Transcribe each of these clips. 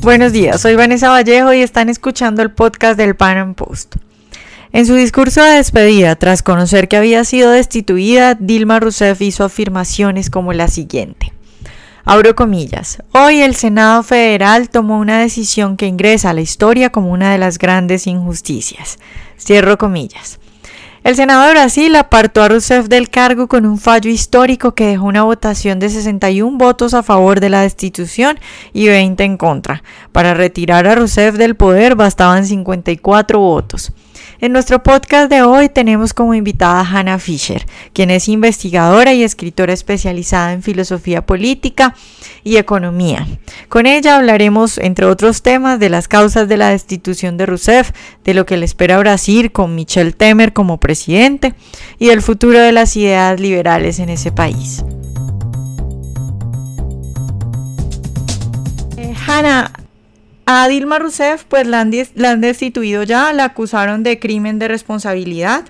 Buenos días, soy Vanessa Vallejo y están escuchando el podcast del Pan Am Post. En su discurso de despedida, tras conocer que había sido destituida, Dilma Rousseff hizo afirmaciones como la siguiente. Abro comillas. Hoy el Senado Federal tomó una decisión que ingresa a la historia como una de las grandes injusticias. Cierro comillas. El Senado de Brasil apartó a Rousseff del cargo con un fallo histórico que dejó una votación de 61 votos a favor de la destitución y 20 en contra. Para retirar a Rousseff del poder bastaban 54 votos. En nuestro podcast de hoy tenemos como invitada a Hannah Fisher, quien es investigadora y escritora especializada en filosofía política y economía. Con ella hablaremos, entre otros temas, de las causas de la destitución de Rousseff, de lo que le espera Brasil con Michel Temer como presidente y del futuro de las ideas liberales en ese país. Eh, Hannah, a Dilma Rousseff pues la han, destituido ya, la acusaron de crimen de responsabilidad.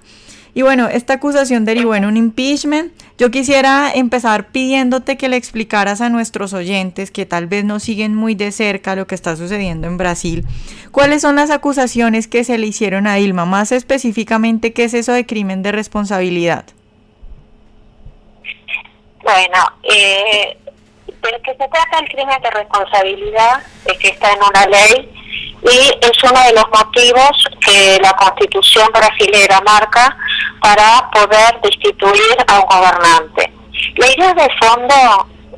Y bueno, esta acusación derivó en un impeachment. Yo quisiera empezar pidiéndote que le explicaras a nuestros oyentes que tal vez no siguen muy de cerca lo que está sucediendo en Brasil, cuáles son las acusaciones que se le hicieron a Dilma, más específicamente qué es eso de crimen de responsabilidad. Bueno, eh, que se trata el crimen de responsabilidad es que está en una ley y es uno de los motivos que la constitución brasilera marca para poder destituir a un gobernante. La idea de fondo,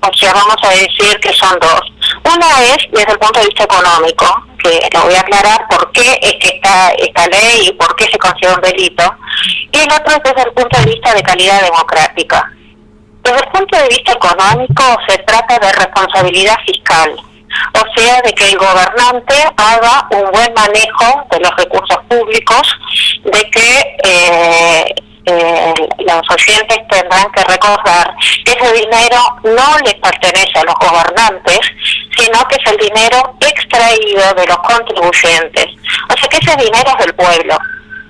o sea, vamos a decir que son dos. Una es desde el punto de vista económico, que lo voy a aclarar por qué es que está esta ley y por qué se considera un delito. Y el otro es desde el punto de vista de calidad democrática. Desde el punto de vista económico se trata de responsabilidad fiscal, o sea, de que el gobernante haga un buen manejo de los recursos públicos, de que eh, eh, los oyentes tendrán que recordar que ese dinero no les pertenece a los gobernantes, sino que es el dinero extraído de los contribuyentes. O sea que ese dinero es del pueblo.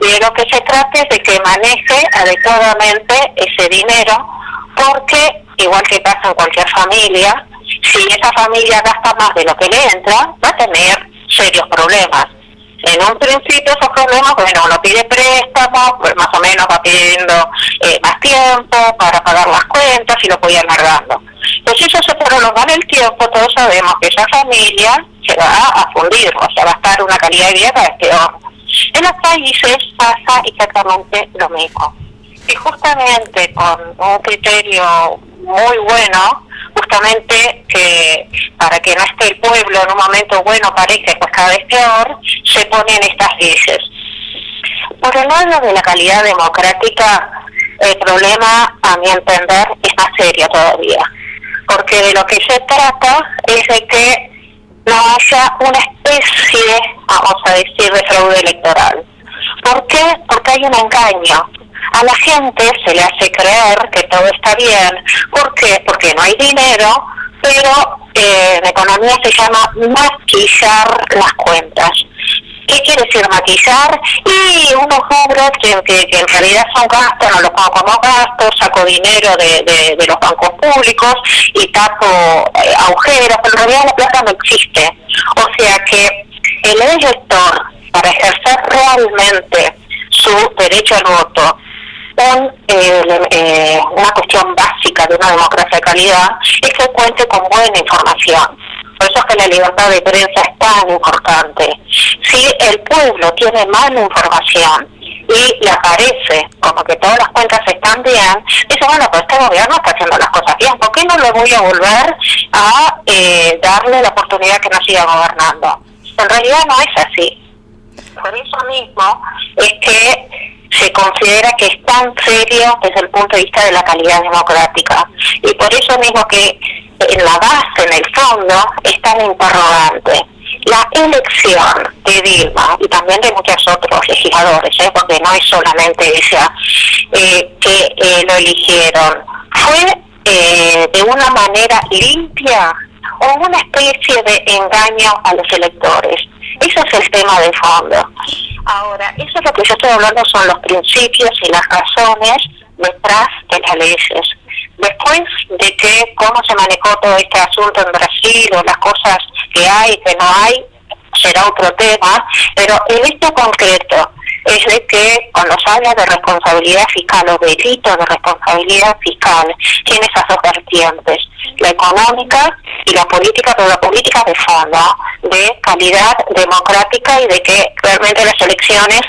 Y de lo que se trata es de que maneje adecuadamente ese dinero porque, igual que pasa en cualquier familia, si esa familia gasta más de lo que le entra, va a tener serios problemas. En un principio esos problemas, bueno, uno pide préstamos, pues más o menos va pidiendo eh, más tiempo para pagar las cuentas y lo ir alargando. Pues si eso se prolonga el tiempo, todos sabemos que esa familia se va a fundir, o sea, va a estar una calidad de vida cada peor. En los países pasa exactamente lo mismo y justamente con un criterio muy bueno, justamente que para que no esté el pueblo en un momento bueno parece pues cada vez peor, se ponen estas leyes. Por el lado de la calidad democrática, el problema, a mi entender, es más serio todavía, porque de lo que se trata es de que no haya una especie, vamos a decir, de fraude electoral. ¿Por qué? Porque hay un engaño a la gente se le hace creer que todo está bien. ¿Por qué? Porque no hay dinero, pero eh, en economía se llama maquillar las cuentas. ¿Qué quiere decir maquillar? Y unos rubros que, en realidad son gastos, no los pongo como gastos, saco dinero de, de, los bancos públicos y tapo eh, agujeros, pero en realidad la plata no existe. O sea que el elector, para ejercer realmente su derecho al voto, eh, eh, una cuestión básica de una democracia de calidad es que cuente con buena información. Por eso es que la libertad de prensa es tan importante. Si el pueblo tiene mala información y le aparece como que todas las cuentas están bien, dice, bueno, pues este gobierno está haciendo las cosas bien, ¿por qué no le voy a volver a eh, darle la oportunidad que nos siga gobernando? En realidad no es así. Por eso mismo es que se considera que es tan serio desde el punto de vista de la calidad democrática. Y por eso mismo que en la base, en el fondo, es tan interrogante. La elección de Dilma y también de muchos otros legisladores, ¿eh? porque no es solamente ella eh, que eh, lo eligieron, fue de una manera limpia o una especie de engaño a los electores. Ese es el tema de fondo. Ahora, eso es lo que yo estoy hablando son los principios y las razones detrás de las leyes. Después, de que cómo se manejó todo este asunto en Brasil o las cosas que hay, que no hay, será otro tema, pero en este concreto es de que cuando se habla de responsabilidad fiscal o delito de responsabilidad fiscal, tiene esas dos vertientes, la económica y la política, pero la política de fondo, de calidad democrática y de que realmente las elecciones,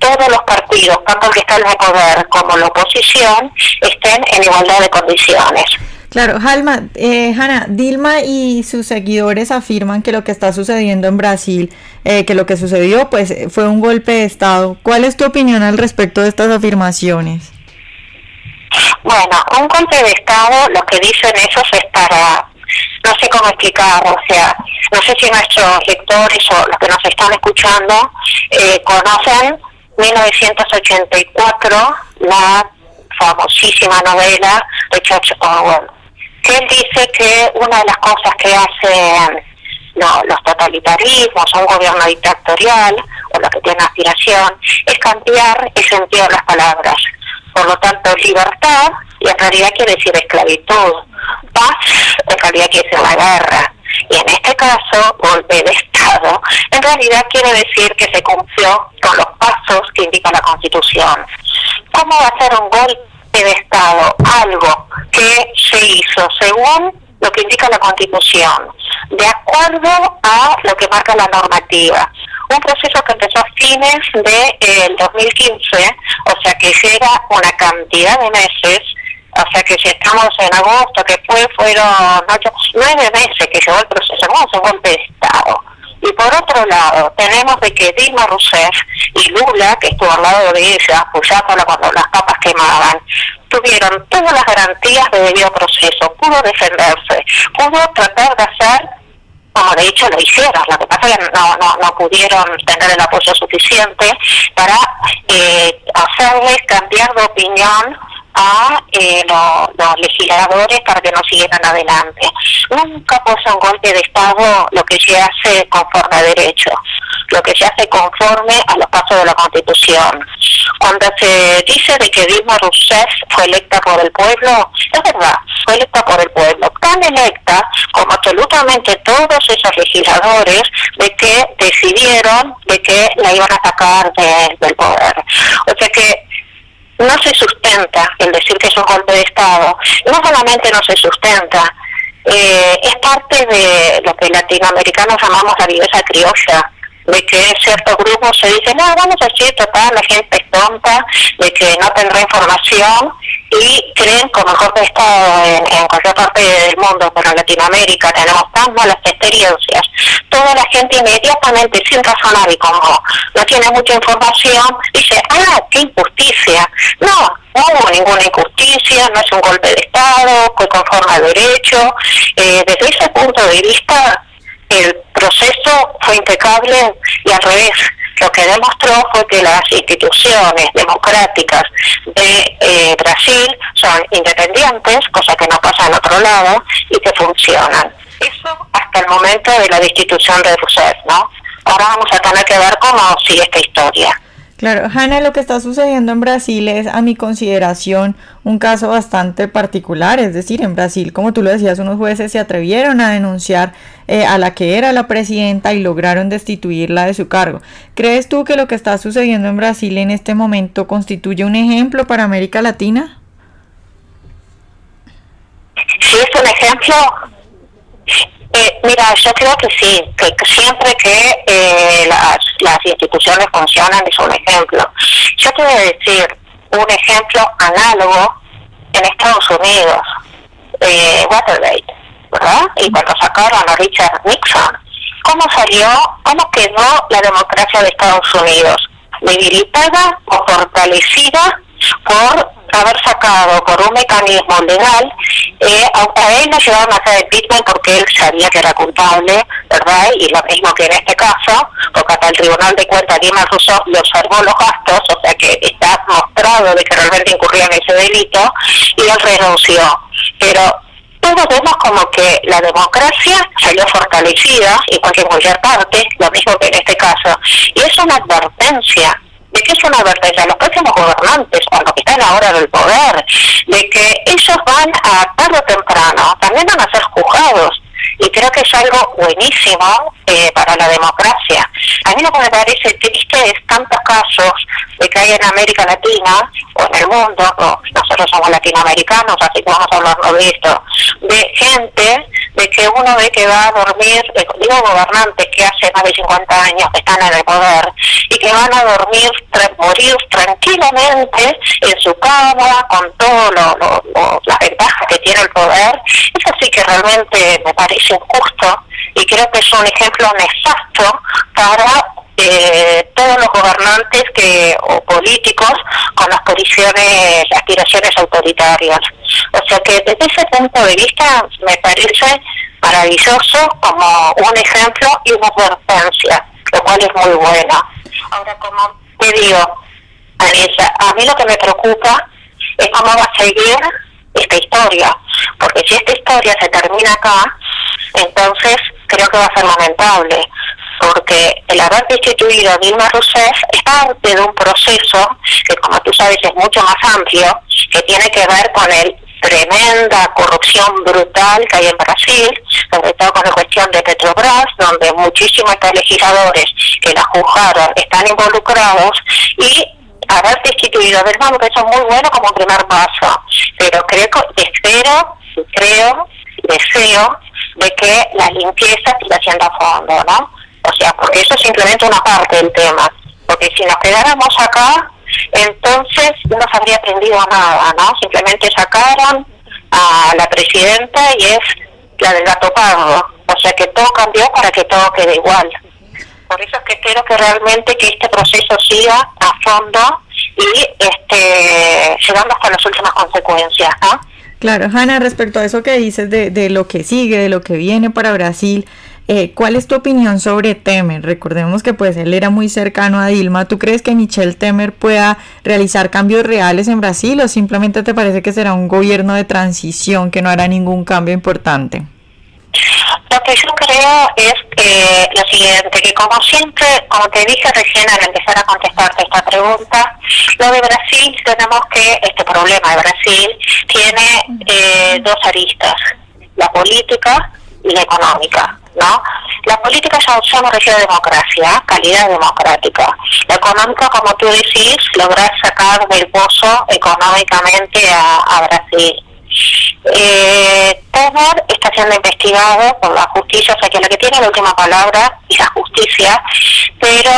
todos los partidos, tanto el que está en el poder como la oposición, estén en igualdad de condiciones. Claro, Halma, eh, Hanna, Dilma y sus seguidores afirman que lo que está sucediendo en Brasil, eh, que lo que sucedió, pues fue un golpe de Estado. ¿Cuál es tu opinión al respecto de estas afirmaciones? Bueno, un golpe de Estado, lo que dicen esos es para, no sé cómo explicar, o sea, no sé si nuestros lectores o los que nos están escuchando eh, conocen 1984, la famosísima novela de George Orwell él dice que una de las cosas que hacen los totalitarismos o un gobierno dictatorial o lo que tiene aspiración es cambiar el sentido de las palabras. Por lo tanto, libertad, y en realidad quiere decir esclavitud. Paz, en realidad quiere decir la guerra. Y en este caso, golpe de Estado, en realidad quiere decir que se cumplió con los pasos que indica la Constitución. ¿Cómo va a ser un golpe de Estado? Algo que se hizo según lo que indica la Constitución, de acuerdo a lo que marca la normativa. Un proceso que empezó a fines del de, 2015, o sea que llega una cantidad de meses, o sea que si estamos en agosto, que fue, fueron ocho, nueve meses que llevó el proceso, no un golpe de Estado. Y por otro lado, tenemos de que Dilma Rousseff y Lula, que estuvo al lado de ella, apoyándola cuando las papas quemaban, tuvieron todas las garantías de debido proceso, pudo defenderse, pudo tratar de hacer como de hecho lo hicieron, lo que pasa es que no, no, no pudieron tener el apoyo suficiente para eh, hacerles cambiar de opinión a eh, los legisladores para que no siguieran adelante. Nunca puso un golpe de Estado lo que se hace conforme a derecho, lo que se hace conforme a los pasos de la Constitución. Cuando se dice de que Dilma Rousseff fue electa por el pueblo, es verdad, fue electa por el pueblo, tan electa como absolutamente todos esos legisladores de que decidieron de que la iban a sacar del poder. O sea que no se sustenta el decir que es un golpe de Estado, no solamente no se sustenta, eh, es parte de lo que latinoamericanos llamamos la viveza criolla, de que ciertos grupos se dicen, no, vamos a decir, total, la gente es tonta, de que no tendrá información y creen golpe de Estado en, en, cualquier parte del mundo, pero en Latinoamérica tenemos tan malas experiencias, toda la gente inmediatamente, sin razonar y como no tiene mucha información, dice, ah, qué injusticia. No, no hubo ninguna injusticia, no es un golpe de Estado, fue conforme al derecho. Eh, desde ese punto de vista, el proceso fue impecable y al revés. Lo que demostró fue que las instituciones democráticas de eh, Brasil son independientes, cosa que no pasa en otro lado, y que funcionan. Eso hasta el momento de la destitución de Rousseff, ¿no? Ahora vamos a tener que ver cómo sigue esta historia. Claro, Hanna, lo que está sucediendo en Brasil es, a mi consideración, un caso bastante particular. Es decir, en Brasil, como tú lo decías, unos jueces se atrevieron a denunciar eh, a la que era la presidenta y lograron destituirla de su cargo. ¿Crees tú que lo que está sucediendo en Brasil en este momento constituye un ejemplo para América Latina? Sí, es un ejemplo eh, mira, yo creo que sí, que siempre que eh, las, instituciones funcionan es un ejemplo. Yo te voy a decir un ejemplo análogo en Estados Unidos, eh, Watergate, ¿verdad? Y cuando sacaron a Richard Nixon, ¿cómo salió, cómo quedó la democracia de Estados Unidos? ¿Debilitada o fortalecida por haber sacado por un mecanismo legal, eh, a, él no llevaron a hacer el Bitcoin porque él sabía que era culpable, ¿verdad? Y lo mismo que en este caso, porque hasta el Tribunal de Cuentas Lima Rousseau le observó los gastos, o sea que está mostrado de que realmente incurría en ese delito, y él renunció. Pero todos vemos como que la democracia salió fortalecida, igual que en cualquier parte, lo mismo que en este caso. Y es una advertencia de que es una advertencia a los próximos gobernantes o a los que están ahora del poder, de que ellos van a tarde o temprano también van a ser juzgados y creo que es algo buenísimo eh, para la democracia. A mí lo que me parece triste es tantos casos de que hay en América Latina en el mundo, nosotros somos latinoamericanos, así que vamos a hablar de esto, de gente de que uno ve que va a dormir, eh, digo gobernantes que hace más de 50 años que están en el poder y que van a dormir, morir tranquilamente en su cama con todas lo, las ventajas que tiene el poder. Es así que realmente me parece injusto y creo que es un ejemplo nefasto para eh, todos los gobernantes que o políticos con las posiciones, aspiraciones autoritarias. O sea que desde ese punto de vista me parece maravilloso como un ejemplo y una advertencia, lo cual es muy bueno. Ahora, como te digo, Anissa, a mí lo que me preocupa es cómo va a seguir esta historia, porque si esta historia se termina acá, entonces creo que va a ser lamentable, porque el haber destituido a Dilma Rousseff es parte de un proceso que, como tú sabes, es mucho más amplio, que tiene que ver con el tremenda corrupción brutal que hay en Brasil, sobre todo con la cuestión de Petrobras, donde muchísimos legisladores que la juzgaron están involucrados y haber destituido a Dilma me eso muy bueno como primer paso, pero creo, espero, creo, deseo de que la limpieza siga siendo a fondo, ¿no? O sea, porque eso es simplemente una parte del tema. Porque si nos quedáramos acá, entonces no se habría aprendido nada, ¿no? Simplemente sacaron a la presidenta y es la del gato pardo. O sea que todo cambió para que todo quede igual. Por eso es que quiero que realmente que este proceso siga a fondo y este llegando hasta las últimas consecuencias, ¿no? Claro, Hanna, respecto a eso que dices de, de lo que sigue, de lo que viene para Brasil, eh, ¿Cuál es tu opinión sobre Temer? Recordemos que pues él era muy cercano a Dilma. ¿Tú crees que Michelle Temer pueda realizar cambios reales en Brasil o simplemente te parece que será un gobierno de transición que no hará ningún cambio importante? Lo que yo creo es que lo siguiente, que como siempre, como te dije recién al empezar a contestarte esta pregunta, lo de Brasil tenemos que, este problema de Brasil tiene eh, dos aristas, la política y la económica. ¿No? La política ya, ya me refiero a democracia, calidad democrática. La económica, como tú decís, lograr sacar del pozo económicamente a, Brasil. Eh, Temer está siendo investigado por la justicia, o sea que la que tiene la última palabra es la justicia, pero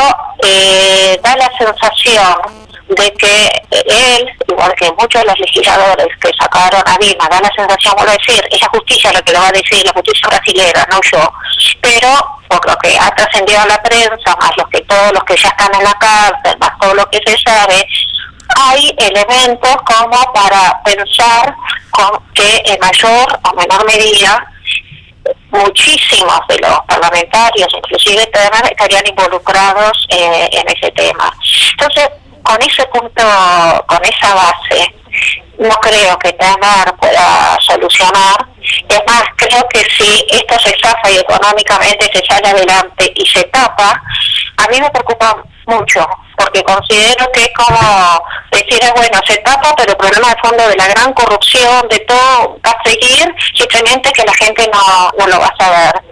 eh, da la sensación de que él, igual que muchos de los legisladores que sacaron a Dilma, da la sensación, vuelvo a decir, esa justicia lo que lo va a decir, la justicia brasilera, no yo, pero por lo que ha trascendido a la prensa, más los que todos los que ya están en la cárcel, más todo lo que se sabe, hay elementos como para pensar con que en mayor o menor medida muchísimos de los parlamentarios, inclusive estarían involucrados eh, en ese tema. Entonces, con ese punto, con esa base, no creo que Temer pueda solucionar. Es más, creo que si esto se zafa y económicamente se sale adelante y se tapa, a mí me preocupa mucho, porque considero que es como decir, bueno, se tapa, pero el problema de fondo de la gran corrupción, de todo, va a seguir, simplemente que la gente no, no lo va a saber.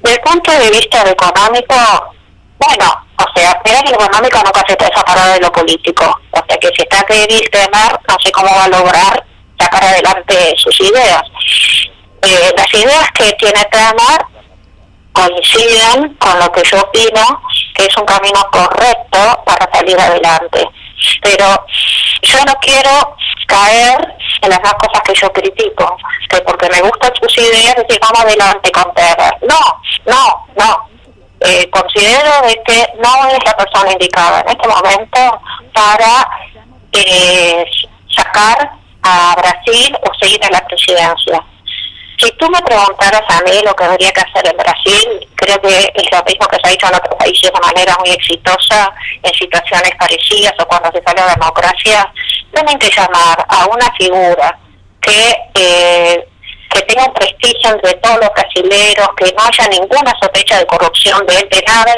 Desde el punto de vista económico, bueno, o sea, que lo económico nunca se puede separar de lo político. O sea, que si está que Temer, no sé cómo va a lograr sacar adelante sus ideas. Eh, las ideas que tiene Temer coinciden con lo que yo opino que es un camino correcto para salir adelante. Pero yo no quiero caer en las dos cosas que yo critico, que porque me gustan sus ideas, decir vamos adelante con Temer. No, no, no eh, considero de que no es la persona indicada en este momento para eh, sacar a Brasil o seguir en la presidencia. Si tú me preguntaras a mí lo que habría que hacer en Brasil, creo que es lo mismo que se ha hecho en otros países de manera muy exitosa en situaciones parecidas o cuando se sale la democracia, tienen que llamar a una figura que eh, que tenga un prestigio entre todos los brasileros, que no haya ninguna sospecha de corrupción de de nada,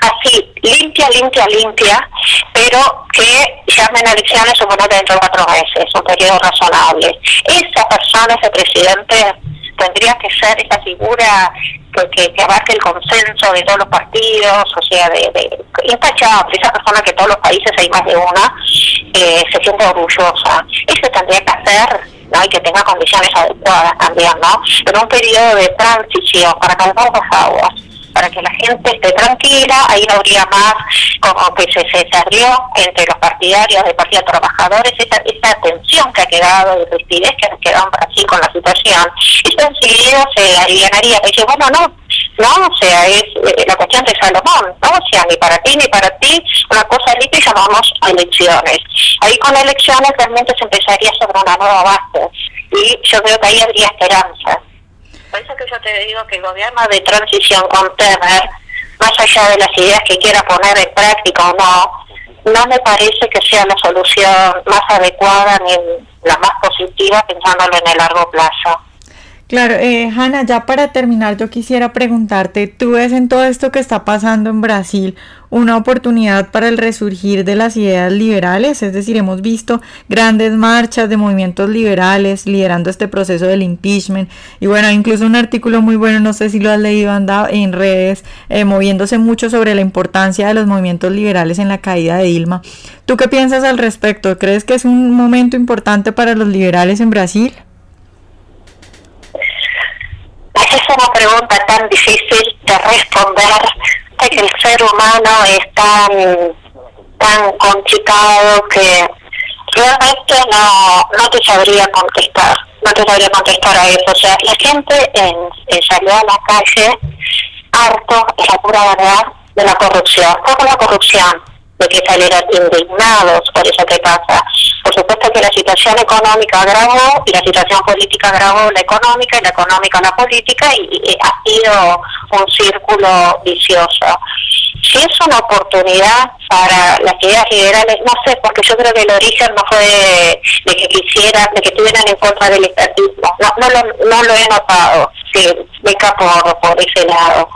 así, limpia, limpia, limpia, pero que llamen a elecciones supongo dentro de cuatro meses, un periodo razonable. Esa persona, ese presidente, tendría que ser esa figura que, que, abarque el consenso de todos los partidos, o sea, de, de intachable, esa persona que todos los países, hay más de una, eh, se siente orgullosa. Eso tendría que hacer ¿no? y que tenga condiciones adecuadas también, ¿no? En un periodo de transición para calmar las aguas para que la gente esté tranquila, ahí no habría más como que se, se salió entre los partidarios del Partido Trabajadores esa, esa tensión que ha quedado de rigidez que ha quedado así con la situación, y enseguida se alivianaría, dice, bueno, no, no, o sea, es eh, la cuestión de Salomón, ¿no? O sea, ni para ti ni para ti, una cosa limpia y llamamos elecciones. Ahí con elecciones realmente se empezaría sobre una nueva base y yo creo que ahí habría esperanza. Por eso que yo te digo que el gobierno de transición con Temer, más allá de las ideas que quiera poner en práctica o no, no me parece que sea la solución más adecuada ni la más positiva pensándolo en el largo plazo. Claro, eh, Hanna, ya para terminar, yo quisiera preguntarte, ¿tú ves en todo esto que está pasando en Brasil una oportunidad para el resurgir de las ideas liberales? Es decir, hemos visto grandes marchas de movimientos liberales liderando este proceso del impeachment. Y bueno, incluso un artículo muy bueno, no sé si lo has leído, anda en redes, eh, moviéndose mucho sobre la importancia de los movimientos liberales en la caída de Dilma. ¿Tú qué piensas al respecto? ¿Crees que es un momento importante para los liberales en Brasil? es una pregunta tan difícil de responder, de que el ser humano es tan, tan complicado que realmente no, no te sabría contestar, no te sabría contestar a eso. O sea, la gente en, salió a la calle harto, es la pura verdad, de la corrupción. ¿Cómo la corrupción? De que salieran indignados por eso que pasa. Por supuesto que la situación económica agravó y la situación política agravó la económica y la económica la política y, ha sido un círculo vicioso. Si es una oportunidad para las ideas liberales, no sé, porque yo creo que el origen no fue de, que quisieran, de que estuvieran en contra del estatismo. No, no, lo, no lo he notado, que venga por, por ese lado.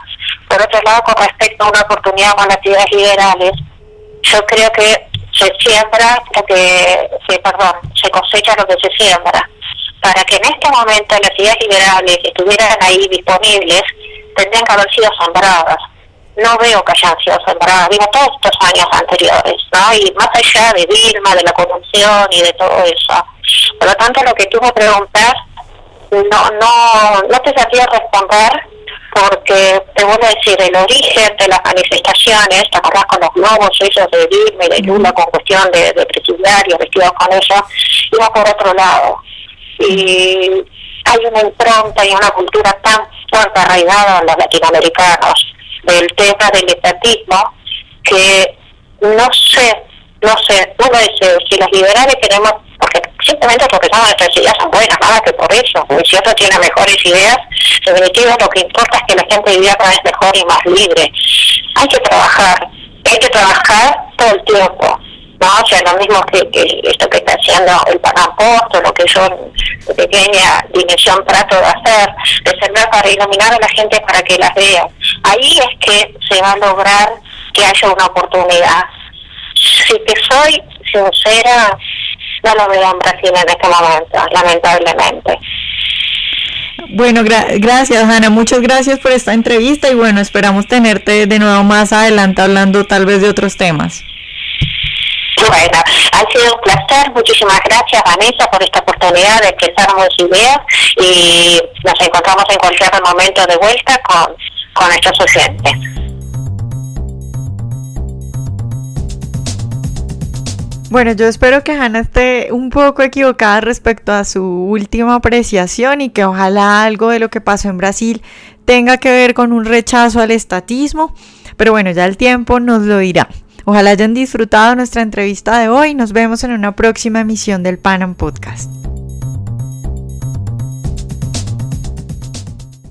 Por otro lado, con respecto a una oportunidad con las ideas liberales, yo creo que se siembra lo que, se, perdón, se cosecha lo que se siembra. Para que en este momento las ideas liberales estuvieran ahí disponibles, tendrían que haber sido sembradas. No veo que hayan sido sembradas, digo, todos estos años anteriores, ¿no? Y más allá de Vilma, de la corrupción y de todo eso. Por lo tanto, lo que tú me preguntas, no, no, no te sabía responder porque te voy a decir, el origen de las manifestaciones, te acordás con los globos esos de Dilma y de Lula con cuestión de, de presidiarios vestidos con eso, iba por otro lado. Y hay una impronta y una cultura tan fuerte arraigada en los latinoamericanos del tema del estatismo que no sé, no sé, uno dice, si los liberales queremos simplemente porque son nuestras ideas son buenas, nada que por eso, porque si otro tiene mejores ideas, definitivamente lo que importa es que la gente viva cada vez mejor y más libre. Hay que trabajar, hay que trabajar todo el tiempo, ¿no? O sea, lo mismo que, esto que está haciendo el Panamposto, lo que yo de pequeña dimensión trato de hacer, de servir para iluminar a la gente para que las vea. Ahí es que se va a lograr que haya una oportunidad. Si te soy sincera, no lo veo en Brasil en este momento, lamentablemente. Bueno, gracias Ana, muchas gracias por esta entrevista y bueno, esperamos tenerte de nuevo más adelante hablando tal vez de otros temas. Bueno, ha sido un placer, muchísimas gracias Vanessa por esta oportunidad de expresar nuestras ideas y nos encontramos en cualquier momento de vuelta con, con nuestros oyentes. Bueno, yo espero que Hannah esté un poco equivocada respecto a su última apreciación y que ojalá algo de lo que pasó en Brasil tenga que ver con un rechazo al estatismo. Pero bueno, ya el tiempo nos lo dirá. Ojalá hayan disfrutado nuestra entrevista de hoy. Nos vemos en una próxima emisión del Panam Podcast.